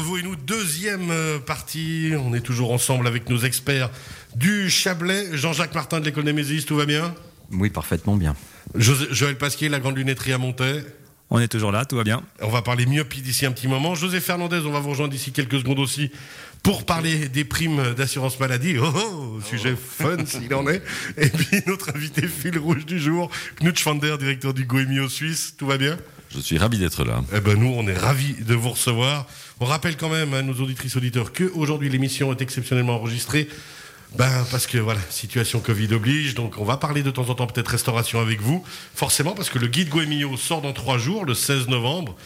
entre vous et nous. Deuxième euh, partie. On est toujours ensemble avec nos experts du Chablais. Jean-Jacques Martin de l'école des Mésis, tout va bien? Oui, parfaitement bien. Joël Pasquier, la grande lunetterie à Montaix. On est toujours là, tout va bien. On va parler myopie d'ici un petit moment. José Fernandez, on va vous rejoindre d'ici quelques secondes aussi pour parler des primes d'assurance maladie. Oh, oh sujet fun s'il en est. Et puis notre invité fil rouge du jour, Knut Schwander, directeur du Goemio Suisse. Tout va bien? Je suis ravi d'être là. Eh ben nous, on est ravis de vous recevoir. On rappelle quand même à nos auditrices auditeurs que aujourd'hui l'émission est exceptionnellement enregistrée. Ben parce que voilà, situation Covid oblige, donc on va parler de temps en temps peut-être restauration avec vous, forcément parce que le guide Goemio sort dans trois jours, le 16 novembre.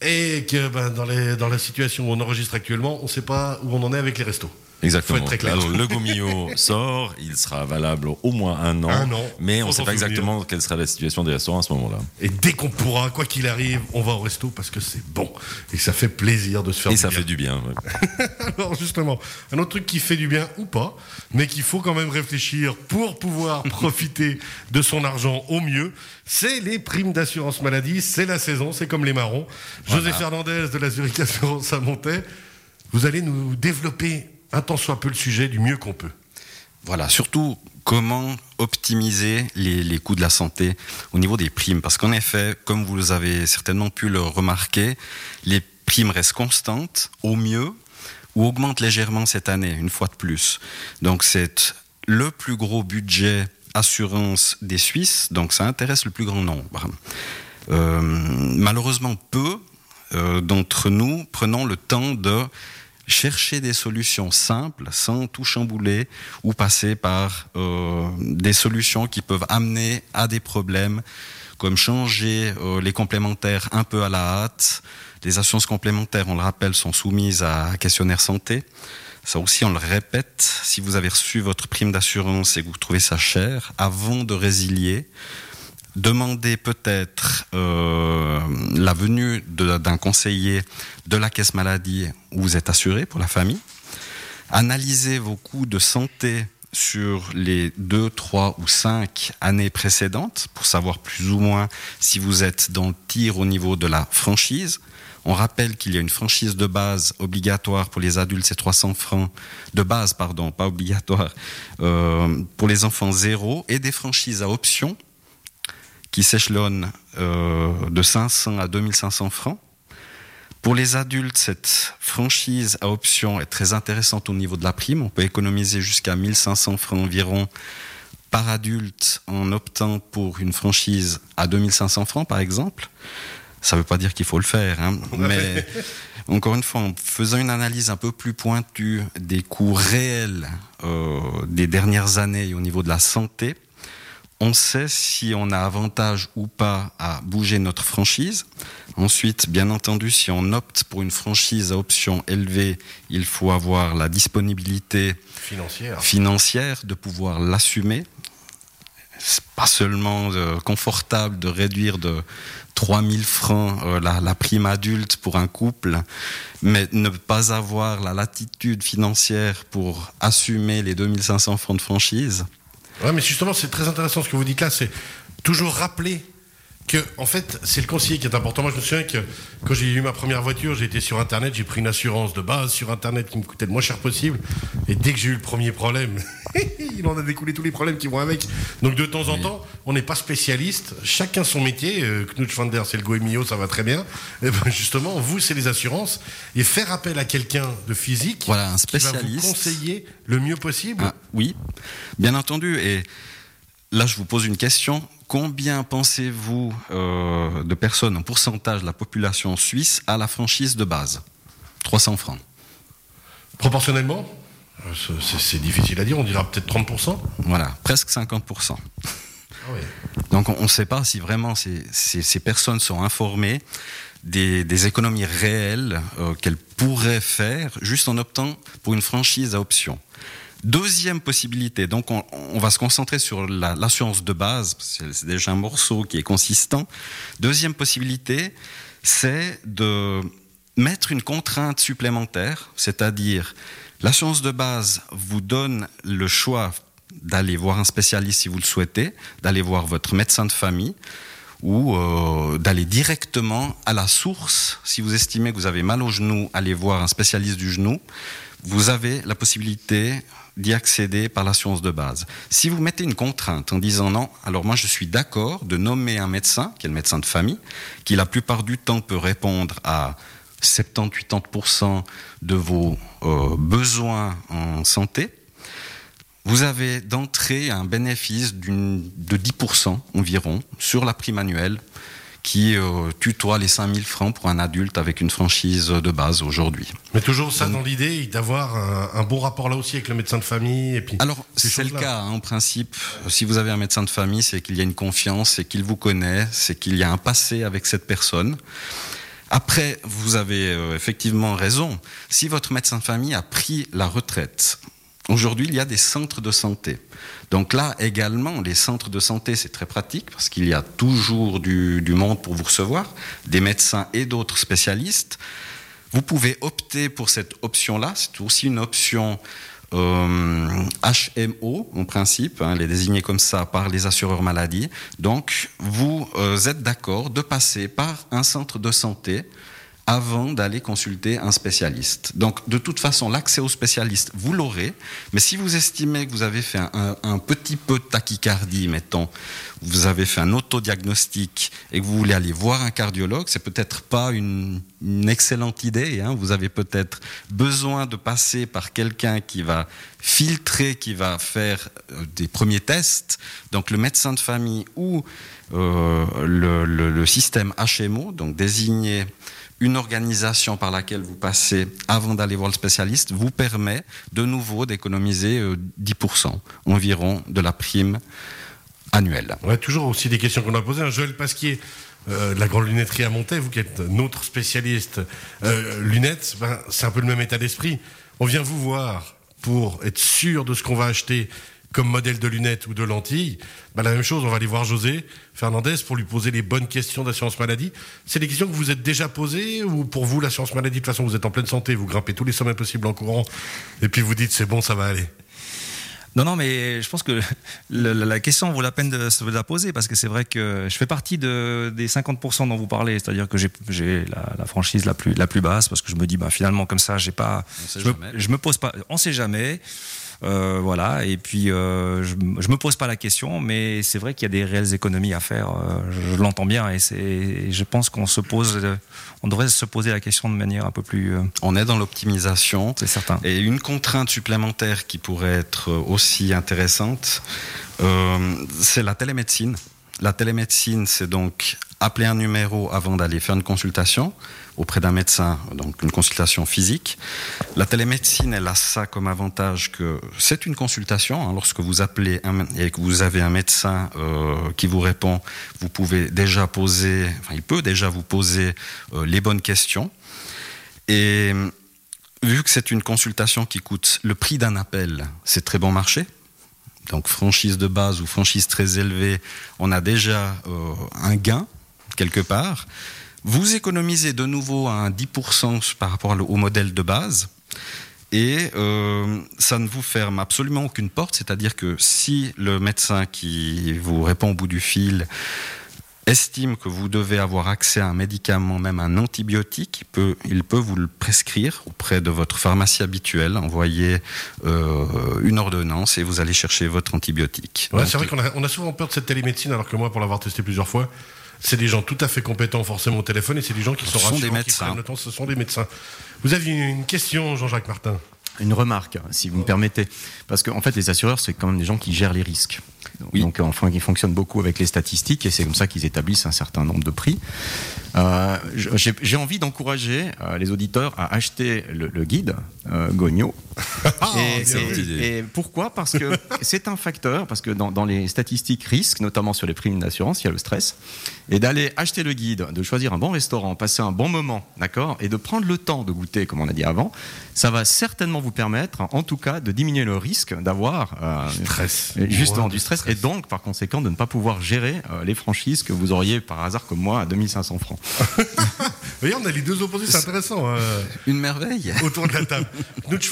Et que ben, dans, les, dans la situation où on enregistre actuellement, on ne sait pas où on en est avec les restos. Exactement. Très clair. Alors, le Gomio sort, il sera valable au moins un an. Un an. Mais on ne sait pas exactement quelle sera la situation des restaurants à ce moment-là. Et dès qu'on pourra, quoi qu'il arrive, on va au resto parce que c'est bon. Et ça fait plaisir de se faire Et du ça bien. fait du bien. ouais. Alors justement, un autre truc qui fait du bien ou pas, mais qu'il faut quand même réfléchir pour pouvoir profiter de son argent au mieux, c'est les primes d'assurance maladie. C'est la saison, c'est comme les marrons. José Fernandez de la Zurich Assurance à Montaix, vous allez nous développer un tant soit peu le sujet du mieux qu'on peut. Voilà, surtout comment optimiser les, les coûts de la santé au niveau des primes. Parce qu'en effet, comme vous avez certainement pu le remarquer, les primes restent constantes au mieux ou augmentent légèrement cette année, une fois de plus. Donc c'est le plus gros budget assurance des Suisses, donc ça intéresse le plus grand nombre. Euh, malheureusement, peu euh, d'entre nous prenons le temps de chercher des solutions simples sans tout chambouler ou passer par euh, des solutions qui peuvent amener à des problèmes comme changer euh, les complémentaires un peu à la hâte. Les assurances complémentaires, on le rappelle, sont soumises à questionnaire santé. Ça aussi, on le répète, si vous avez reçu votre prime d'assurance et que vous trouvez ça cher, avant de résilier, demandez peut-être euh, la venue d'un conseiller de la caisse maladie où vous êtes assuré pour la famille. Analysez vos coûts de santé sur les deux, trois ou cinq années précédentes pour savoir plus ou moins si vous êtes dans le tir au niveau de la franchise. On rappelle qu'il y a une franchise de base obligatoire pour les adultes, c'est 300 francs de base, pardon, pas obligatoire, euh, pour les enfants zéro et des franchises à option qui s'échelonnent euh, de 500 à 2500 francs. Pour les adultes, cette franchise à option est très intéressante au niveau de la prime. On peut économiser jusqu'à 1500 francs environ par adulte en optant pour une franchise à 2500 francs, par exemple. Ça ne veut pas dire qu'il faut le faire, hein, mais encore une fois, en faisant une analyse un peu plus pointue des coûts réels euh, des dernières années au niveau de la santé, on sait si on a avantage ou pas à bouger notre franchise. Ensuite, bien entendu, si on opte pour une franchise à option élevée, il faut avoir la disponibilité Financière. financière de pouvoir l'assumer. C'est pas seulement euh, confortable de réduire de 3000 francs euh, la, la prime adulte pour un couple, mais ne pas avoir la latitude financière pour assumer les 2500 francs de franchise. Ouais, mais justement, c'est très intéressant ce que vous dites là. C'est toujours rappeler que, en fait, c'est le conseiller qui est important. Moi, je me souviens que quand j'ai eu ma première voiture, j'ai été sur Internet, j'ai pris une assurance de base sur Internet qui me coûtait le moins cher possible. Et dès que j'ai eu le premier problème, il en a découlé tous les problèmes qui vont avec. Donc, de temps en temps, on n'est pas spécialiste. Chacun son métier. Euh, Knut Schwander, c'est le Goemio, ça va très bien. Et ben, justement, vous, c'est les assurances. Et faire appel à quelqu'un de physique Voilà, un qui va vous spécialiste. conseiller le mieux possible. Ah, oui, bien entendu. Et là, je vous pose une question. Combien pensez-vous euh, de personnes en pourcentage de la population suisse à la franchise de base? 300 francs. Proportionnellement? Euh, c'est- difficile à dire, on dira peut-être 30%. Voilà, presque 50%. Ah. Donc on ne sait pas si vraiment ces, ces- ces personnes sont informées des, des économies réelles euh, qu'elles pourraient faire juste en optant pour une franchise à option. Deuxième possibilité, donc on, va se concentrer sur la- l'assurance de base, c'est déjà un morceau qui est consistant. Deuxième possibilité, c'est de mettre une contrainte supplémentaire, c'est-à-dire l'assurance de base vous donne le choix d'aller voir un spécialiste si vous le souhaitez, d'aller voir votre médecin de famille, ou euh, d'aller directement à la source. Si vous estimez que vous avez mal au genou, allez voir un spécialiste du genou. Vous avez la possibilité d'y accéder par l'assurance de base. Si vous mettez une contrainte en disant non, alors moi je suis d'accord de nommer un médecin, qui est le médecin de famille, qui la plupart du temps peut répondre à 70-80% de vos euh, besoins en santé, vous avez d'entrée un bénéfice de 10% environ sur la prime annuelle qui euh, tutoie les 5000 francs pour un adulte avec une franchise de base aujourd'hui. Mais toujours ça dans l'idée d'avoir un, bon rapport là aussi avec le médecin de famille. Et puis Alors, c'est le cas, hein, en principe. Si vous avez un médecin de famille, c'est qu'il y a une confiance, c'est qu'il vous connaît, c'est qu'il y a un passé avec cette personne. Après, vous avez euh, effectivement raison. Si votre médecin de famille a pris la retraite, aujourd'hui, il y a des centres de santé. Donc là, également, les centres de santé, c'est très pratique parce qu'il y a toujours du, du monde pour vous recevoir, des médecins et d'autres spécialistes. Vous pouvez opter pour cette option-là. C'est aussi une option euh, HMO, en principe, hein, les désigner comme ça par les assureurs maladie. Donc, vous euh, êtes d'accord de passer par un centre de santé avant d'aller consulter un spécialiste. Donc, de toute façon, l'accès au spécialiste, vous l'aurez, mais si vous estimez que vous avez fait un, petit peu de tachycardie, mettons, vous avez fait un autodiagnostic et que vous voulez aller voir un cardiologue, c'est peut-être pas une, excellente idée. Hein. Vous avez peut-être besoin de passer par quelqu'un qui va filtrer, qui va faire euh, des premiers tests. Donc, le médecin de famille ou euh, le, le, système HMO, donc désigné une organisation par laquelle vous passez avant d'aller voir le spécialiste vous permet de nouveau d'économiser 10% euh, environ de la prime annuelle. Ouais, toujours aussi des questions qu'on a posées. Joël Pasquier, euh, la grande lunetterie à Montaix, vous qui êtes notre spécialiste euh, lunettes, ben, c'est un peu le même état d'esprit. On vient vous voir pour être sûr de ce qu'on va acheter comme modèle de lunettes ou de lentilles, bah, la même chose, on va aller voir José Fernandez pour lui poser les bonnes questions d'assurance maladie. C'est des questions que vous êtes déjà posées ou pour vous, l'assurance maladie, de toute façon, vous êtes en pleine santé, vous grimpez tous les sommets possibles en courant et puis vous dites c'est bon, ça va aller non, non, mais je pense que la, question vaut la peine de se la poser parce que c'est vrai que je fais partie de, des 50% dont vous parlez, c'est-à-dire que j'ai la, franchise la plus, la plus basse parce que je me dis, bah, finalement, comme ça, j'ai pas. Je me, je me, pose pas. On sait jamais. Euh, voilà. Et puis, euh, je, je me pose pas la question, mais c'est vrai qu'il y a des réelles économies à faire. Euh, je, l'entends bien, et je pense qu'on se pose, on devrait se poser la question de manière un peu plus. on est dans l'optimisation, c'est certain. Et une contrainte supplémentaire qui pourrait être aussi intéressante, c'est la télémédecine. La télémédecine, c'est donc appeler un numéro avant d'aller faire une consultation auprès d'un médecin, donc une consultation physique. La télémédecine, elle a ça comme avantage que c'est une consultation. Hein, lorsque vous appelez et que vous avez un médecin euh, qui vous répond, vous pouvez déjà poser, enfin, il peut déjà vous poser euh, les bonnes questions. Et vu que c'est une consultation qui coûte le prix d'un appel, c'est très bon marché. Donc franchise de base ou franchise très élevée, on a déjà euh, un gain quelque part. Vous économisez de nouveau un 10% par rapport au modèle de base. Et euh, ça ne vous ferme absolument aucune porte, c'est-à-dire que si le médecin qui vous répond au bout du fil estime que vous devez avoir accès à un médicament, même un antibiotique, il peut, il peut vous le prescrire auprès de votre pharmacie habituelle, envoyer euh, une ordonnance et vous allez chercher votre antibiotique. Ouais, c'est vrai qu'on a, on a souvent peur de cette télémédecine, alors que moi, pour l'avoir testé plusieurs fois, c'est des gens tout à fait compétents forcément au téléphone et c'est des gens qui sont, sont des médecins. ce sont des médecins. Vous avez une question, Jean-Jacques Martin? Une remarque, si vous me permettez. Parce qu'en en fait, les assureurs, c'est quand même des gens qui gèrent les risques. Oui. Donc, enfin, ils fonctionnent beaucoup avec les statistiques et c'est comme ça qu'ils établissent un certain nombre de prix. Euh, J'ai envie d'encourager euh, les auditeurs à acheter le, le guide euh, Gogno. Ah, et, et, pourquoi? Parce que c'est un facteur, parce que dans, dans, les statistiques risques, notamment sur les primes d'assurance, il y a le stress. Et d'aller acheter le guide, de choisir un bon restaurant, passer un bon moment, d'accord Et de prendre le temps de goûter, comme on a dit avant, ça va certainement vous permettre, en tout cas, de diminuer le risque d'avoir euh, stress. justement du stress, et donc, par conséquent, de ne pas pouvoir gérer euh, les franchises que vous auriez par hasard comme moi à 2500 francs. voyez, on a les deux opposés, c'est intéressant. Euh, Une merveille. Autour de la table. Knut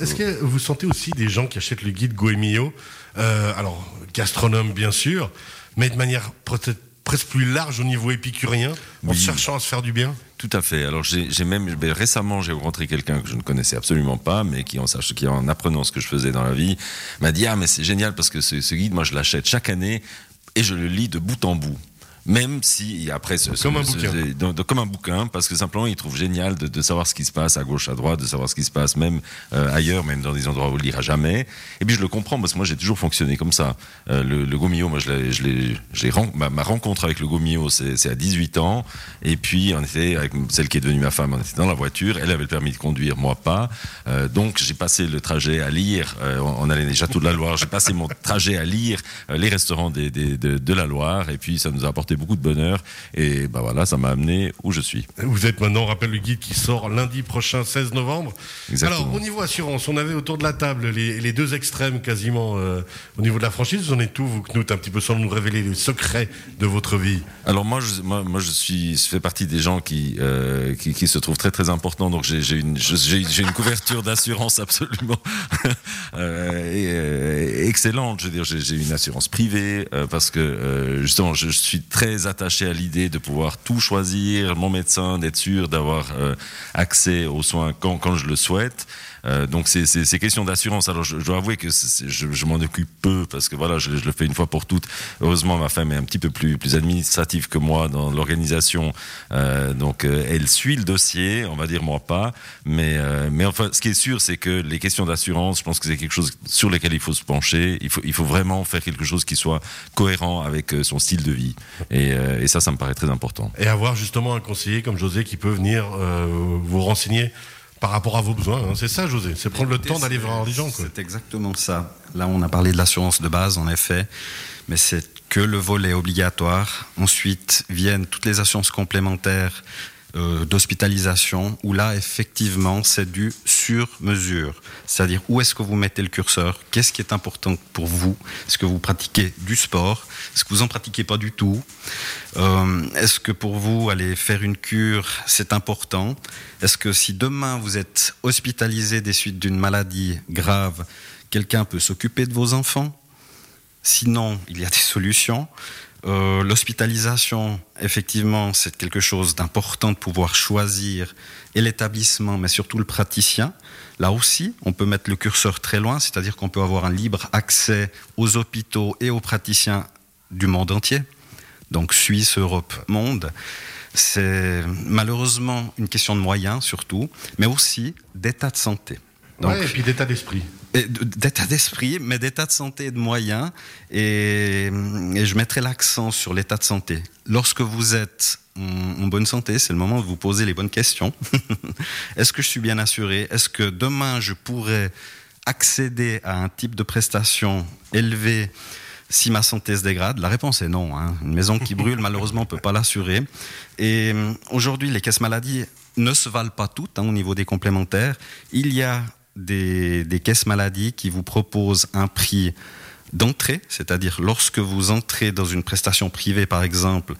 est-ce que vous sentez aussi des gens qui achètent le guide Goemio euh, Alors, gastronome, bien sûr, mais de manière peut-être presque plus large au niveau épicurien, en Oui. cherchant à se faire du bien. Tout à fait. Alors j'ai même ben, récemment j'ai rencontré quelqu'un que je ne connaissais absolument pas, mais qui en sache, qui en apprenant ce que je faisais dans la vie, m'a dit ah mais c'est génial parce que ce, ce guide moi je l'achète chaque année et je le lis de bout en bout. Même si après ce, ce- Comme un bouquin. ce- donc- donc comme un bouquin parce que simplement il trouve génial de, de savoir ce qui se passe à gauche à droite de savoir ce qui se passe même euh, ailleurs même dans des endroits où on le lira jamais. Et puis je le comprends parce que moi j'ai toujours fonctionné comme ça. Euh, le, le Gomio moi je ren- ma, ma rencontre avec le Gomio c'est à 18 ans. Et puis on était avec celle qui est devenue ma femme on était dans la voiture. Elle avait le permis de conduire moi pas. Euh, donc j'ai passé le trajet à lire on, on allait des châteaux de la Loire. J'ai passé mon trajet à lire les restaurants des, des- de, de la Loire. Et puis ça nous a apporté beaucoup de bonheur et bah voilà ça m'a amené où je suis Vous êtes maintenant, rappelle le guide qui sort lundi prochain, 16 novembre. Exactement. Alors, au niveau assurance, on avait autour de la table les, les deux extrêmes quasiment euh, au niveau de la franchise. Vous en êtes tout, vous, Knut, un petit peu sans nous révéler les secrets de votre vie? Alors moi, je, moi, moi, je suis, je fais partie des gens qui, euh, qui, qui se trouvent très très importants. Donc j'ai une, une couverture d'assurance absolument euh, et, excellente. Je veux dire, j'ai une assurance privée parce que justement, je, je suis très attaché à l'idée de pouvoir tout choisir, mon médecin, d'être sûr d'avoir euh, accès aux soins quand je le souhaite. Euh, donc c'est c'est c'est question d'assurance. Alors je, dois avouer que je, m'en occupe peu parce que voilà, je, le fais une fois pour toutes. Heureusement, ma femme est un petit peu plus plus administrative que moi dans l'organisation. Euh, donc euh, elle suit le dossier, on va dire moi pas. Mais mais enfin, ce qui est sûr, c'est que les questions d'assurance, je pense que c'est quelque chose sur lequel il faut se pencher. Il faut il faut vraiment faire quelque chose qui soit cohérent avec son style de vie. Et, ça, ça me paraît très important. Et avoir justement un conseiller comme José qui peut venir vous renseigner par rapport à vos besoins. hein. C'est ça, José. C'est prendre le temps d'aller voir les gens. C'est exactement ça. Là, on a parlé de l'assurance de base, en effet, mais c'est que le volet obligatoire. Ensuite viennent toutes les assurances complémentaires euh, d'hospitalisation, où là, effectivement, c'est du sur mesure. C'est-à-dire, où est-ce que vous mettez le curseur? Qu'est-ce qui est important pour vous? Est-ce que vous pratiquez du sport? Est-ce que vous en pratiquez pas du tout? Euh, Est-ce que pour vous, aller faire une cure, c'est important? Est-ce que si demain vous êtes hospitalisé des suites d'une maladie grave, quelqu'un peut s'occuper de vos enfants? Sinon, il y a des solutions. Euh, L'hospitalisation, effectivement, c'est quelque chose d'important de pouvoir choisir et l'établissement, mais surtout le praticien. Là aussi, on peut mettre le curseur très loin, c'est-à-dire qu'on peut avoir un libre accès aux hôpitaux et aux praticiens du monde entier. Donc Suisse, Europe, monde. C'est malheureusement une question de moyens surtout, mais aussi d'état de santé. Donc, Ouais, et puis d'état d'esprit. D'état d'esprit, mais d'état de santé et de moyens. Et, et je mettrai l'accent sur l'état de santé. Lorsque vous êtes en, en bonne santé, c'est le moment de vous poser les bonnes questions. Est-ce que je suis bien assuré? Est-ce que demain je pourrais accéder à un type de prestation élevé si ma santé se dégrade? La réponse est non. hein. Une maison qui brûle, malheureusement, on peut pas l'assurer. Et euh, aujourd'hui, les caisses maladies ne se valent pas toutes hein, au niveau des complémentaires. Il y a des, des caisses maladies qui vous proposent un prix d'entrée, c'est-à-dire lorsque vous entrez dans une prestation privée, par exemple,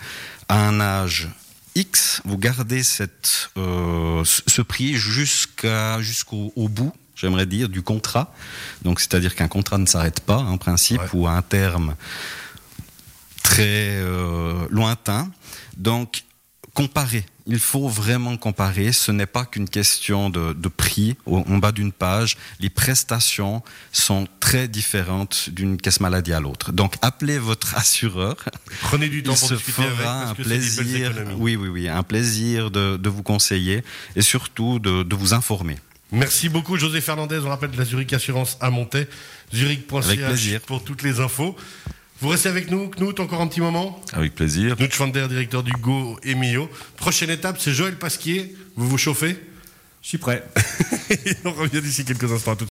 à un âge X, vous gardez cette, euh, ce prix jusqu'à jusqu'au au bout, j'aimerais dire, du contrat. Donc, c'est-à-dire qu'un contrat ne s'arrête pas, en principe, Ouais. ou à un terme très euh, lointain. Donc, comparer. Il faut vraiment comparer. Ce n'est pas qu'une question de, de prix au- en bas d'une page. Les prestations sont très différentes d'une caisse maladie à l'autre. Donc, appelez votre assureur. Prenez du temps Il pour se discuter fera un plaisir. Oui, oui, oui, un plaisir de, de vous conseiller et surtout de, de vous informer. Merci beaucoup, José Fernandez. On rappelle de la Zurich Assurance à Montaix. Avec Zurich.ch plaisir. pour toutes les infos. Vous restez avec nous, Knut, encore un petit moment Avec plaisir. Knut Schwander, directeur du Go et Mio. Prochaine étape, c'est Joël Pasquier. Vous vous chauffez? Je suis prêt. On revient d'ici quelques instants. À tout